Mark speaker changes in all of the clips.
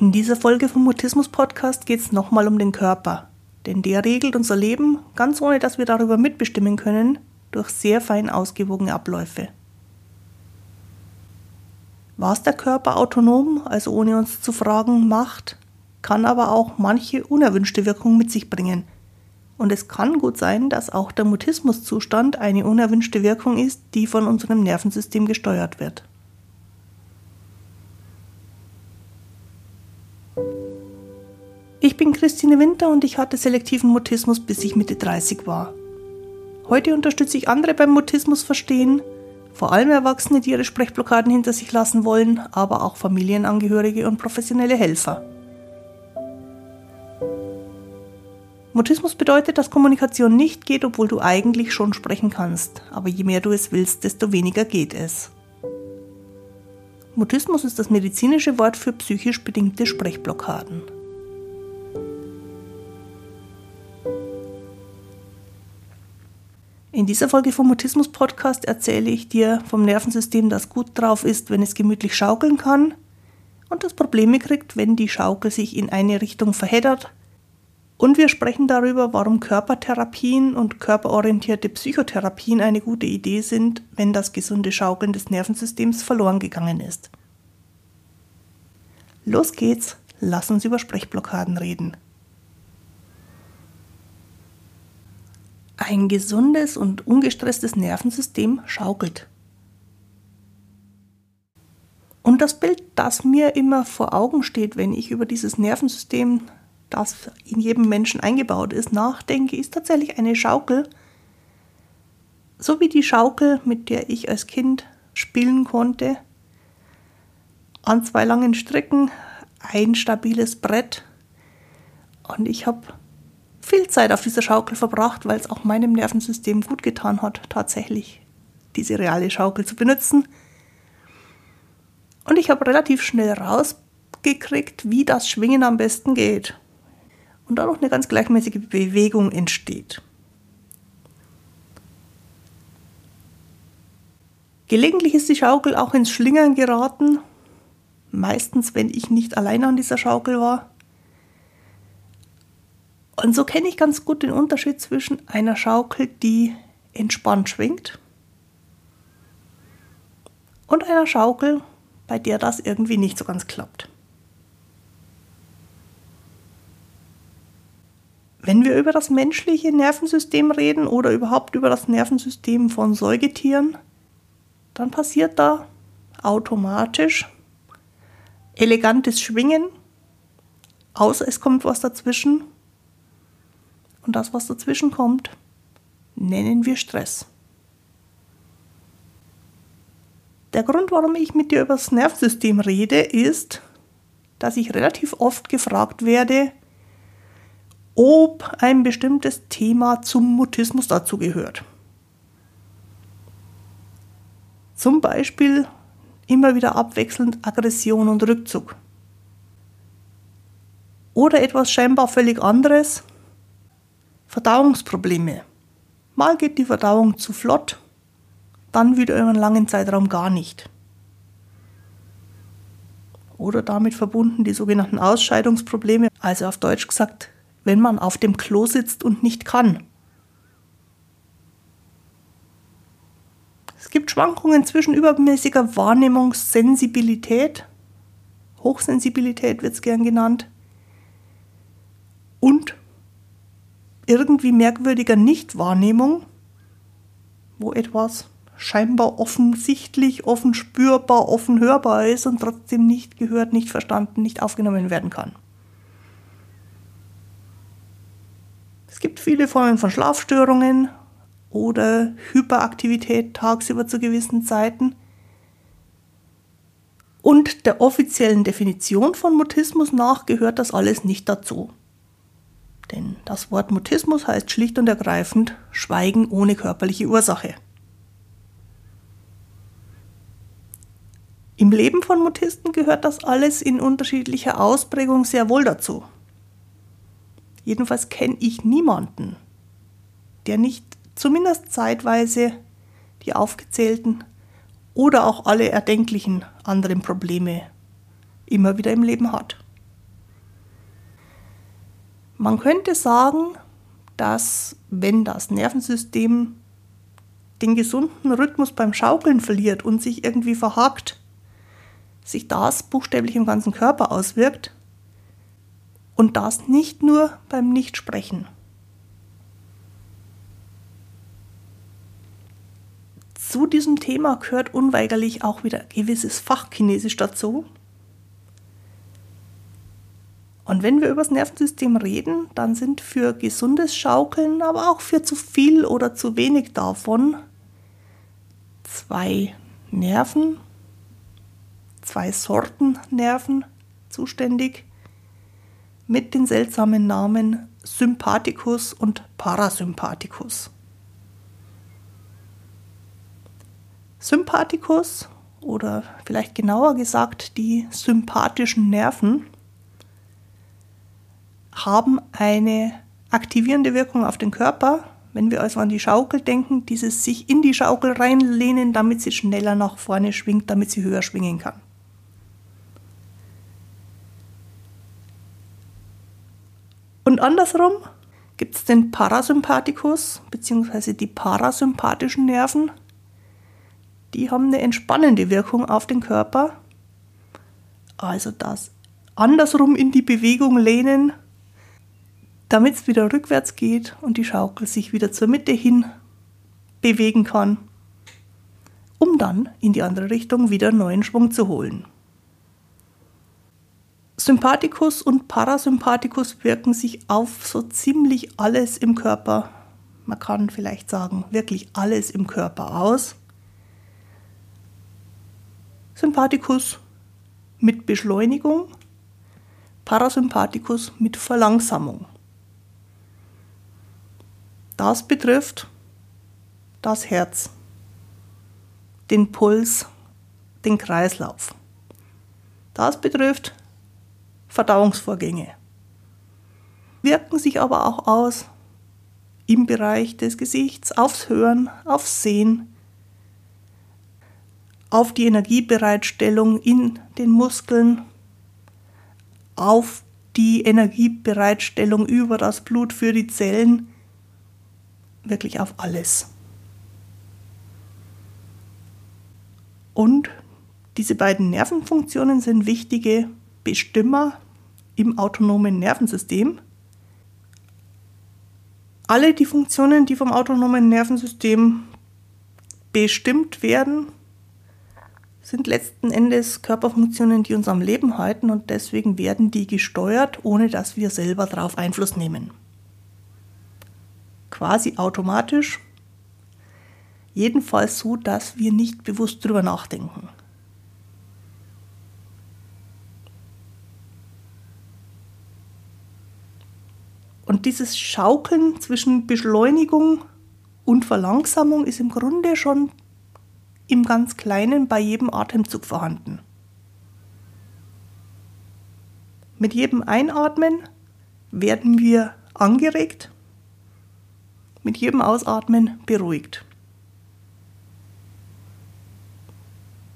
Speaker 1: In dieser Folge vom Mutismus Podcast geht es nochmal um den Körper. Denn der regelt unser Leben, ganz ohne dass wir darüber mitbestimmen können, durch sehr fein ausgewogene Abläufe. Was der Körper autonom, also ohne uns zu fragen, macht, kann aber auch manche unerwünschte Wirkung mit sich bringen. Und es kann gut sein, dass auch der Mutismuszustand eine unerwünschte Wirkung ist, die von unserem Nervensystem gesteuert wird. Ich bin Christine Winter und ich hatte selektiven Mutismus, bis ich Mitte 30 war. Heute unterstütze ich andere beim Mutismus verstehen, vor allem Erwachsene, die ihre Sprechblockaden hinter sich lassen wollen, aber auch Familienangehörige und professionelle Helfer. Mutismus bedeutet, dass Kommunikation nicht geht, obwohl du eigentlich schon sprechen kannst, aber je mehr du es willst, desto weniger geht es. Mutismus ist das medizinische Wort für psychisch bedingte Sprechblockaden. In dieser Folge vom Mutismus Podcast erzähle ich dir vom Nervensystem, das gut drauf ist, wenn es gemütlich schaukeln kann und das Probleme kriegt, wenn die Schaukel sich in eine Richtung verheddert. Und wir sprechen darüber, warum Körpertherapien und körperorientierte Psychotherapien eine gute Idee sind, wenn das gesunde Schaukeln des Nervensystems verloren gegangen ist. Los geht's, lass uns über Sprechblockaden reden. Ein gesundes und ungestresstes Nervensystem schaukelt. Und das Bild, das mir immer vor Augen steht, wenn ich über dieses Nervensystem, das in jedem Menschen eingebaut ist, nachdenke, ist tatsächlich eine Schaukel. So wie die Schaukel, mit der ich als Kind spielen konnte. An zwei langen Stricken, ein stabiles Brett. Und ich habe viel Zeit auf dieser Schaukel verbracht, weil es auch meinem Nervensystem gut getan hat, tatsächlich diese reale Schaukel zu benutzen. Und ich habe relativ schnell rausgekriegt, wie das Schwingen am besten geht. Und dadurch eine ganz gleichmäßige Bewegung entsteht. Gelegentlich ist die Schaukel auch ins Schlingern geraten, meistens wenn ich nicht alleine an dieser Schaukel war. Und so kenne ich ganz gut den Unterschied zwischen einer Schaukel, die entspannt schwingt, und einer Schaukel, bei der das irgendwie nicht so ganz klappt. Wenn wir über das menschliche Nervensystem reden oder überhaupt über das Nervensystem von Säugetieren, dann passiert da automatisch elegantes Schwingen, außer es kommt was dazwischen und das, was dazwischen kommt, nennen wir Stress. Der Grund, warum ich mit dir über das Nervensystem rede, ist, dass ich relativ oft gefragt werde, ob ein bestimmtes Thema zum Mutismus dazugehört. Zum Beispiel immer wieder abwechselnd Aggression und Rückzug. Oder etwas scheinbar völlig anderes, Verdauungsprobleme. Mal geht die Verdauung zu flott, dann wieder über einen langen Zeitraum gar nicht. Oder damit verbunden die sogenannten Ausscheidungsprobleme, also auf Deutsch gesagt, wenn man auf dem Klo sitzt und nicht kann. Es gibt Schwankungen zwischen übermäßiger Wahrnehmungssensibilität, Hochsensibilität wird es gern genannt, und irgendwie merkwürdiger Nichtwahrnehmung, wo etwas scheinbar offensichtlich, offen spürbar, offen hörbar ist und trotzdem nicht gehört, nicht verstanden, nicht aufgenommen werden kann. Es gibt viele Formen von Schlafstörungen oder Hyperaktivität tagsüber zu gewissen Zeiten. Und der offiziellen Definition von Mutismus nach gehört das alles nicht dazu. Denn das Wort Mutismus heißt schlicht und ergreifend Schweigen ohne körperliche Ursache. Im Leben von Mutisten gehört das alles in unterschiedlicher Ausprägung sehr wohl dazu. Jedenfalls kenne ich niemanden, der nicht zumindest zeitweise die aufgezählten oder auch alle erdenklichen anderen Probleme immer wieder im Leben hat. Man könnte sagen, dass wenn das Nervensystem den gesunden Rhythmus beim Schaukeln verliert und sich irgendwie verhakt, sich das buchstäblich im ganzen Körper auswirkt und das nicht nur beim Nichtsprechen. Zu diesem Thema gehört unweigerlich auch wieder gewisses Fachchinesisch dazu. Und wenn wir über das Nervensystem reden, dann sind für gesundes Schaukeln, aber auch für zu viel oder zu wenig davon zwei Nerven, zwei Sorten Nerven zuständig mit den seltsamen Namen Sympathikus und Parasympathikus. Sympathikus oder vielleicht genauer gesagt die sympathischen Nerven haben eine aktivierende Wirkung auf den Körper. Wenn wir also an die Schaukel denken, dieses sich in die Schaukel reinlehnen, damit sie schneller nach vorne schwingt, damit sie höher schwingen kann. Und andersrum gibt es den Parasympathikus bzw. die parasympathischen Nerven die haben eine entspannende Wirkung auf den Körper. Also das andersrum in die Bewegung lehnen, damit es wieder rückwärts geht und die Schaukel sich wieder zur Mitte hin bewegen kann, um dann in die andere Richtung wieder neuen Schwung zu holen. Sympathikus und Parasympathikus wirken sich auf so ziemlich alles im Körper, man kann vielleicht sagen wirklich alles im Körper aus. Sympathikus mit Beschleunigung, Parasympathikus mit Verlangsamung. Das betrifft das Herz, den Puls, den Kreislauf. Das betrifft Verdauungsvorgänge. Wirken sich aber auch aus im Bereich des Gesichts, aufs Hören, aufs Sehen, auf die Energiebereitstellung in den Muskeln, auf die Energiebereitstellung über das Blut für die Zellen, wirklich auf alles. Und diese beiden Nervenfunktionen sind wichtige Bestimmer im autonomen Nervensystem. Alle die Funktionen, die vom autonomen Nervensystem bestimmt werden, sind letzten Endes Körperfunktionen, die uns am Leben halten und deswegen werden die gesteuert, ohne dass wir selber darauf Einfluss nehmen. Quasi automatisch, jedenfalls so, dass wir nicht bewusst drüber nachdenken. Und dieses Schaukeln zwischen Beschleunigung und Verlangsamung ist im Grunde schon im ganz Kleinen bei jedem Atemzug vorhanden. Mit jedem Einatmen werden wir angeregt, mit jedem Ausatmen beruhigt.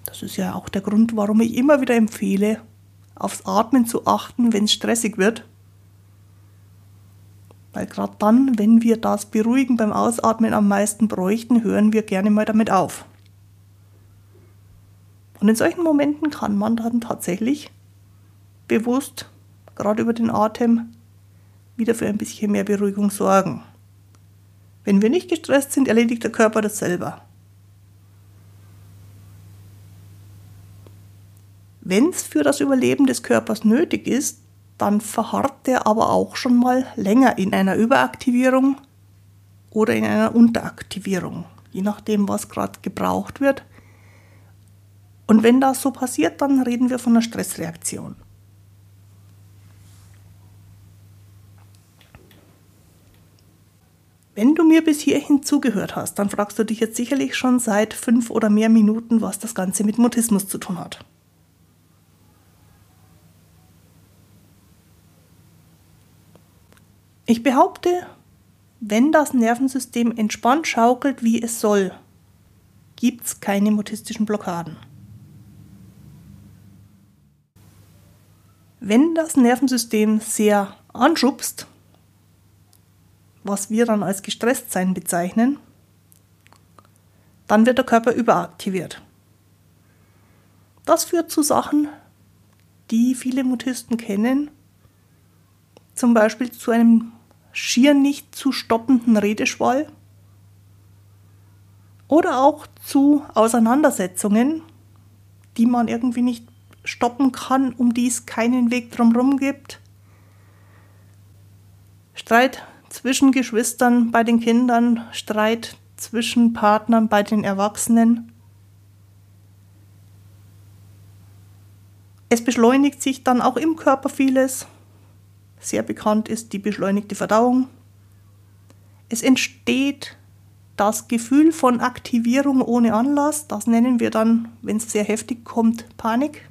Speaker 1: Das ist ja auch der Grund, warum ich immer wieder empfehle, aufs Atmen zu achten, wenn es stressig wird. Weil gerade dann, wenn wir das Beruhigen beim Ausatmen am meisten bräuchten, hören wir gerne mal damit auf. Und in solchen Momenten kann man dann tatsächlich bewusst, gerade über den Atem, wieder für ein bisschen mehr Beruhigung sorgen. Wenn wir nicht gestresst sind, erledigt der Körper das selber. Wenn es für das Überleben des Körpers nötig ist, dann verharrt der aber auch schon mal länger in einer Überaktivierung oder in einer Unteraktivierung, je nachdem, was gerade gebraucht wird und wenn das so passiert, dann reden wir von einer Stressreaktion. Wenn du mir bis hierhin zugehört hast, dann fragst du dich jetzt sicherlich schon seit fünf oder mehr Minuten, was das Ganze mit Mutismus zu tun hat. Ich behaupte, wenn das Nervensystem entspannt schaukelt, wie es soll, gibt es keine mutistischen Blockaden. Wenn das Nervensystem sehr anschubst, was wir dann als gestresst sein bezeichnen, dann wird der Körper überaktiviert. Das führt zu Sachen, die viele Mutisten kennen, zum Beispiel zu einem schier nicht zu stoppenden Redeschwall oder auch zu Auseinandersetzungen, die man irgendwie nicht stoppen kann, um die es keinen Weg drumherum gibt. Streit zwischen Geschwistern bei den Kindern, Streit zwischen Partnern bei den Erwachsenen. Es beschleunigt sich dann auch im Körper vieles. Sehr bekannt ist die beschleunigte Verdauung. Es entsteht das Gefühl von Aktivierung ohne Anlass. Das nennen wir dann, wenn es sehr heftig kommt, Panik.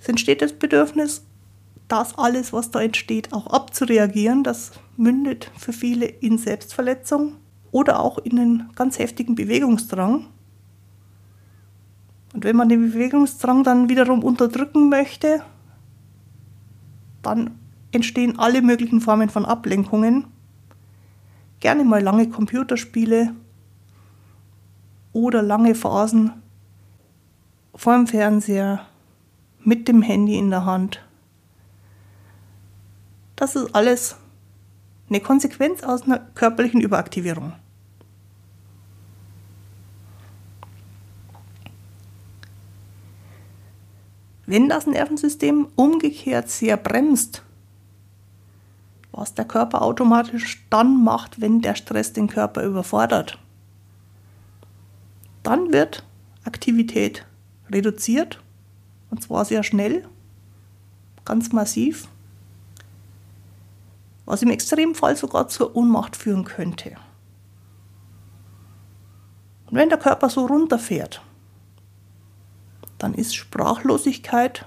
Speaker 1: Es entsteht das Bedürfnis, das alles, was da entsteht, auch abzureagieren. Das mündet für viele in Selbstverletzung oder auch in einen ganz heftigen Bewegungsdrang. Und wenn man den Bewegungsdrang dann wiederum unterdrücken möchte, dann entstehen alle möglichen Formen von Ablenkungen. Gerne mal lange Computerspiele oder lange Phasen vor dem Fernseher mit dem Handy in der Hand. Das ist alles eine Konsequenz aus einer körperlichen Überaktivierung. Wenn das Nervensystem umgekehrt sehr bremst, was der Körper automatisch dann macht, wenn der Stress den Körper überfordert, dann wird Aktivität reduziert und zwar sehr schnell, ganz massiv, was im Extremfall sogar zur Ohnmacht führen könnte. Und wenn der Körper so runterfährt, dann ist Sprachlosigkeit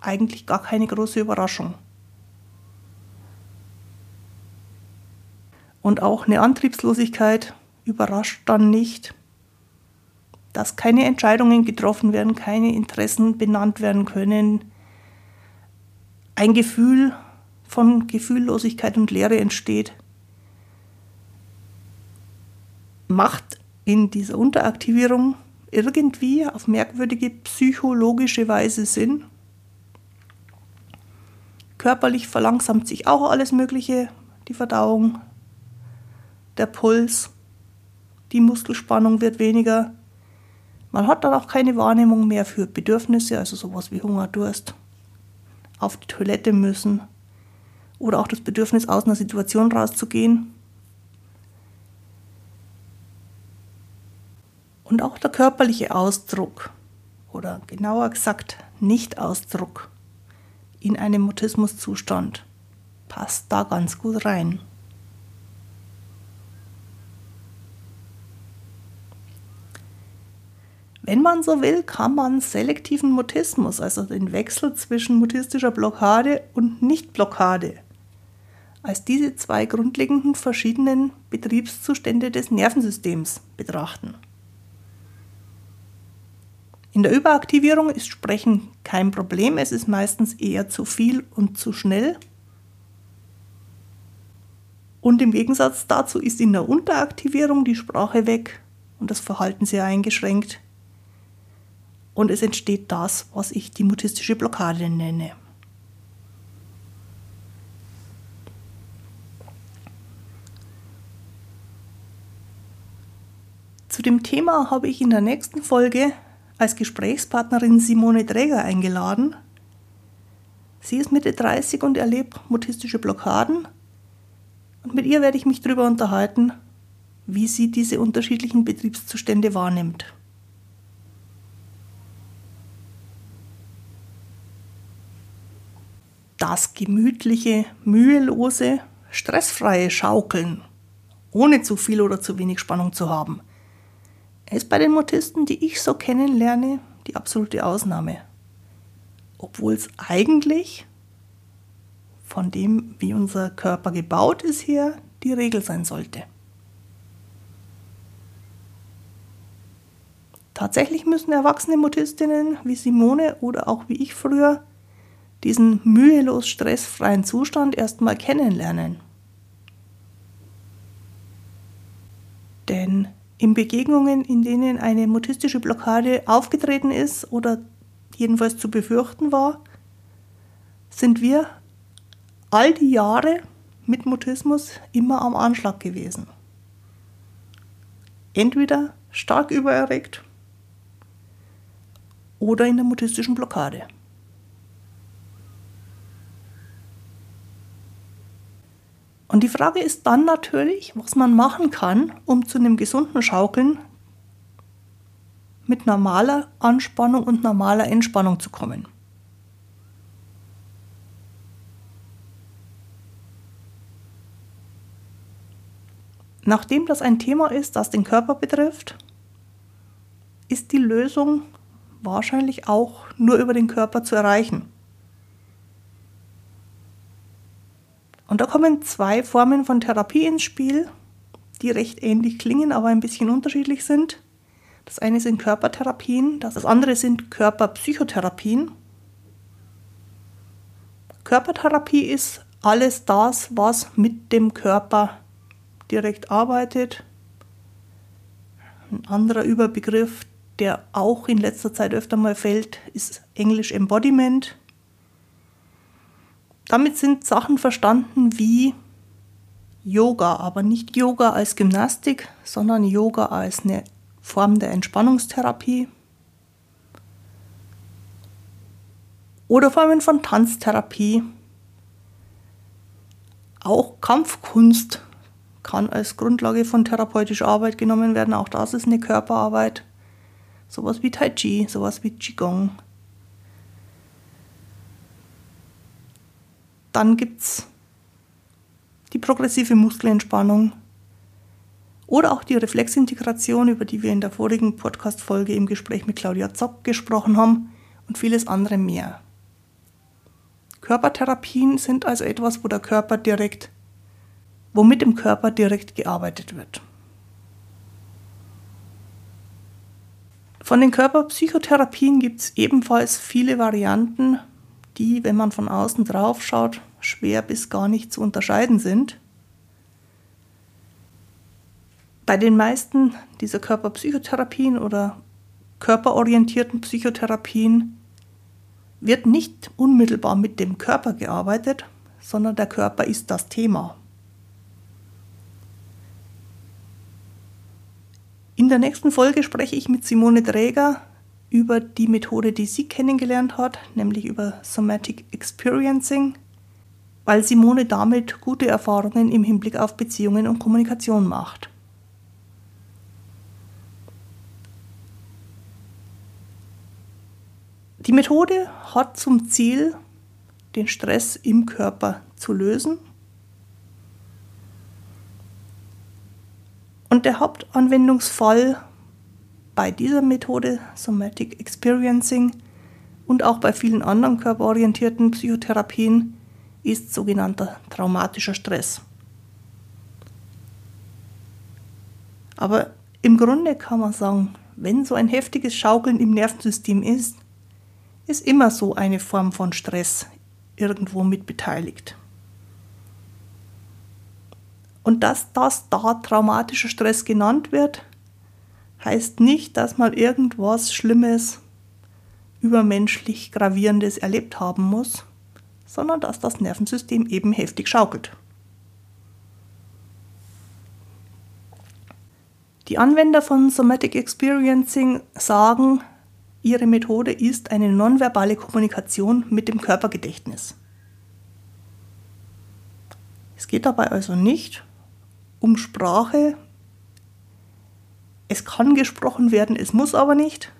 Speaker 1: eigentlich gar keine große Überraschung. Und auch eine Antriebslosigkeit überrascht dann nicht, dass keine Entscheidungen getroffen werden, keine Interessen benannt werden können, ein Gefühl von Gefühllosigkeit und Leere entsteht, macht in dieser Unteraktivierung irgendwie auf merkwürdige psychologische Weise Sinn. Körperlich verlangsamt sich auch alles Mögliche, die Verdauung, der Puls, die Muskelspannung wird weniger. Man hat dann auch keine Wahrnehmung mehr für Bedürfnisse, also sowas wie Hunger, Durst, auf die Toilette müssen oder auch das Bedürfnis, aus einer Situation rauszugehen. Und auch der körperliche Ausdruck oder genauer gesagt Nicht-Ausdruck in einem Mutismuszustand passt da ganz gut rein. Wenn man so will, kann man selektiven Mutismus, also den Wechsel zwischen mutistischer Blockade und Nichtblockade, als diese zwei grundlegenden verschiedenen Betriebszustände des Nervensystems betrachten. In der Überaktivierung ist Sprechen kein Problem, es ist meistens eher zu viel und zu schnell. Und im Gegensatz dazu ist in der Unteraktivierung die Sprache weg und das Verhalten sehr eingeschränkt. Und es entsteht das, was ich die mutistische Blockade nenne. Dem Thema habe ich in der nächsten Folge als Gesprächspartnerin Simone Träger eingeladen. Sie ist Mitte 30 und erlebt mutistische Blockaden. Und mit ihr werde ich mich darüber unterhalten, wie sie diese unterschiedlichen Betriebszustände wahrnimmt. Das gemütliche, mühelose, stressfreie Schaukeln, ohne zu viel oder zu wenig Spannung zu haben, er ist bei den Motisten, die ich so kennenlerne, die absolute Ausnahme. Obwohl es eigentlich von dem, wie unser Körper gebaut ist, her die Regel sein sollte. Tatsächlich müssen erwachsene Motistinnen wie Simone oder auch wie ich früher diesen mühelos stressfreien Zustand erstmal kennenlernen. Denn in Begegnungen, in denen eine mutistische Blockade aufgetreten ist oder jedenfalls zu befürchten war, sind wir all die Jahre mit Mutismus immer am Anschlag gewesen. Entweder stark übererregt oder in der mutistischen Blockade. Und die Frage ist dann natürlich, was man machen kann, um zu einem gesunden Schaukeln mit normaler Anspannung und normaler Entspannung zu kommen. Nachdem das ein Thema ist, das den Körper betrifft, ist die Lösung wahrscheinlich auch nur über den Körper zu erreichen. Und da kommen zwei Formen von Therapie ins Spiel, die recht ähnlich klingen, aber ein bisschen unterschiedlich sind. Das eine sind Körpertherapien, das andere sind Körperpsychotherapien. Körpertherapie ist alles das, was mit dem Körper direkt arbeitet. Ein anderer Überbegriff, der auch in letzter Zeit öfter mal fällt, ist Englisch Embodiment. Damit sind Sachen verstanden wie Yoga, aber nicht Yoga als Gymnastik, sondern Yoga als eine Form der Entspannungstherapie. Oder Formen von Tanztherapie. Auch Kampfkunst kann als Grundlage von therapeutischer Arbeit genommen werden. Auch das ist eine Körperarbeit. Sowas wie Tai Chi, sowas wie Qigong. Dann gibt es die progressive Muskelentspannung oder auch die Reflexintegration, über die wir in der vorigen Podcast-Folge im Gespräch mit Claudia Zock gesprochen haben und vieles andere mehr. Körpertherapien sind also etwas, wo der Körper direkt, wo mit dem Körper direkt gearbeitet wird. Von den Körperpsychotherapien gibt es ebenfalls viele Varianten, die, wenn man von außen drauf schaut, schwer bis gar nicht zu unterscheiden sind. Bei den meisten dieser Körperpsychotherapien oder körperorientierten Psychotherapien wird nicht unmittelbar mit dem Körper gearbeitet, sondern der Körper ist das Thema. In der nächsten Folge spreche ich mit Simone Dräger über die Methode, die sie kennengelernt hat, nämlich über Somatic Experiencing, weil Simone damit gute Erfahrungen im Hinblick auf Beziehungen und Kommunikation macht. Die Methode hat zum Ziel, den Stress im Körper zu lösen. Und der Hauptanwendungsfall bei dieser Methode Somatic Experiencing und auch bei vielen anderen körperorientierten Psychotherapien ist sogenannter traumatischer Stress. Aber im Grunde kann man sagen, wenn so ein heftiges Schaukeln im Nervensystem ist, ist immer so eine Form von Stress irgendwo mit beteiligt. Und dass das da traumatischer Stress genannt wird, heißt nicht, dass man irgendwas Schlimmes, übermenschlich Gravierendes erlebt haben muss, sondern dass das Nervensystem eben heftig schaukelt. Die Anwender von Somatic Experiencing sagen, ihre Methode ist eine nonverbale Kommunikation mit dem Körpergedächtnis. Es geht dabei also nicht um Sprache es kann gesprochen werden, es muss aber nicht.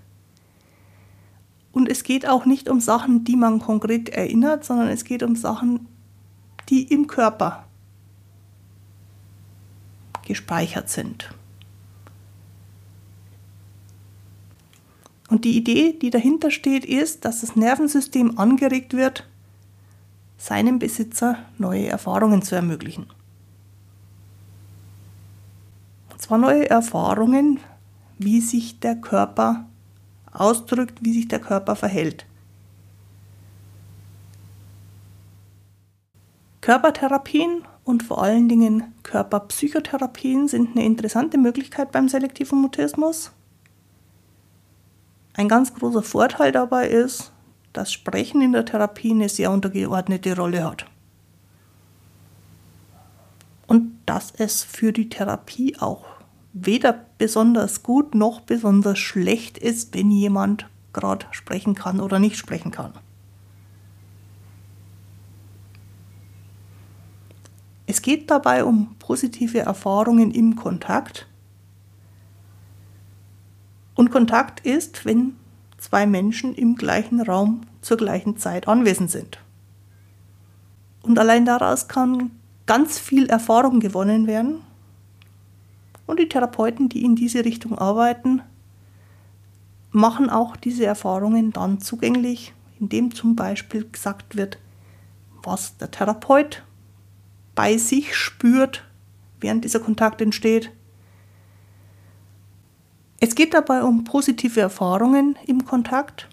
Speaker 1: Und es geht auch nicht um Sachen, die man konkret erinnert, sondern es geht um Sachen, die im Körper gespeichert sind. Und die Idee, die dahinter steht, ist, dass das Nervensystem angeregt wird, seinem Besitzer neue Erfahrungen zu ermöglichen. Zwar neue Erfahrungen, wie sich der Körper ausdrückt, wie sich der Körper verhält. Körpertherapien und vor allen Dingen Körperpsychotherapien sind eine interessante Möglichkeit beim selektiven Mutismus. Ein ganz großer Vorteil dabei ist, dass Sprechen in der Therapie eine sehr untergeordnete Rolle hat. Und dass es für die Therapie auch weder besonders gut noch besonders schlecht ist, wenn jemand gerade sprechen kann oder nicht sprechen kann. Es geht dabei um positive Erfahrungen im Kontakt. Und Kontakt ist, wenn zwei Menschen im gleichen Raum zur gleichen Zeit anwesend sind. Und allein daraus kann ganz viel Erfahrung gewonnen werden. Und die Therapeuten, die in diese Richtung arbeiten, machen auch diese Erfahrungen dann zugänglich, indem zum Beispiel gesagt wird, was der Therapeut bei sich spürt, während dieser Kontakt entsteht. Es geht dabei um positive Erfahrungen im Kontakt.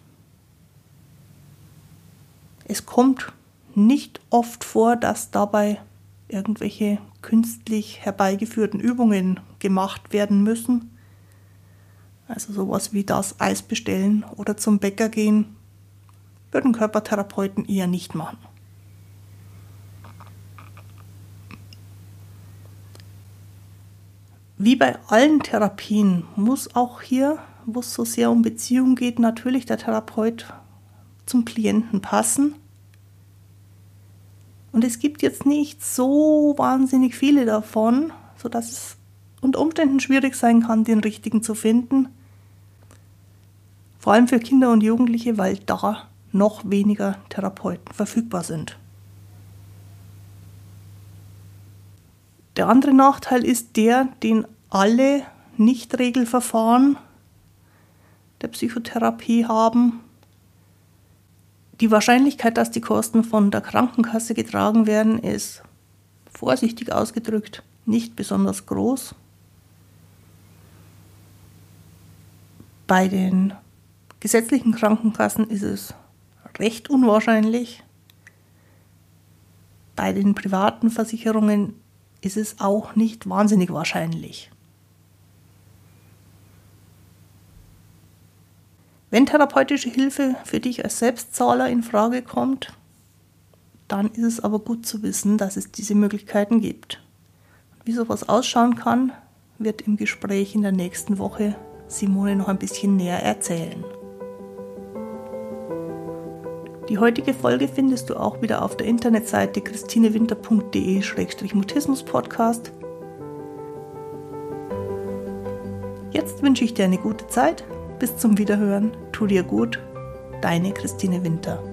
Speaker 1: Es kommt nicht oft vor, dass dabei irgendwelche künstlich herbeigeführten Übungen gemacht werden müssen. Also sowas wie das Eis bestellen oder zum Bäcker gehen, würden Körpertherapeuten eher nicht machen. Wie bei allen Therapien muss auch hier, wo es so sehr um Beziehung geht, natürlich der Therapeut zum Klienten passen. Und es gibt jetzt nicht so wahnsinnig viele davon, sodass es unter Umständen schwierig sein kann, den richtigen zu finden. Vor allem für Kinder und Jugendliche, weil da noch weniger Therapeuten verfügbar sind. Der andere Nachteil ist der, den alle Nichtregelverfahren der Psychotherapie haben. Die Wahrscheinlichkeit, dass die Kosten von der Krankenkasse getragen werden, ist vorsichtig ausgedrückt nicht besonders groß. Bei den gesetzlichen Krankenkassen ist es recht unwahrscheinlich. Bei den privaten Versicherungen ist es auch nicht wahnsinnig wahrscheinlich. Wenn therapeutische Hilfe für dich als Selbstzahler in Frage kommt, dann ist es aber gut zu wissen, dass es diese Möglichkeiten gibt. Wie sowas ausschauen kann, wird im Gespräch in der nächsten Woche Simone noch ein bisschen näher erzählen. Die heutige Folge findest du auch wieder auf der Internetseite christinewinter.de-mutismus-podcast. Jetzt wünsche ich dir eine gute Zeit. Bis zum Wiederhören. Tu dir gut. Deine Christine Winter.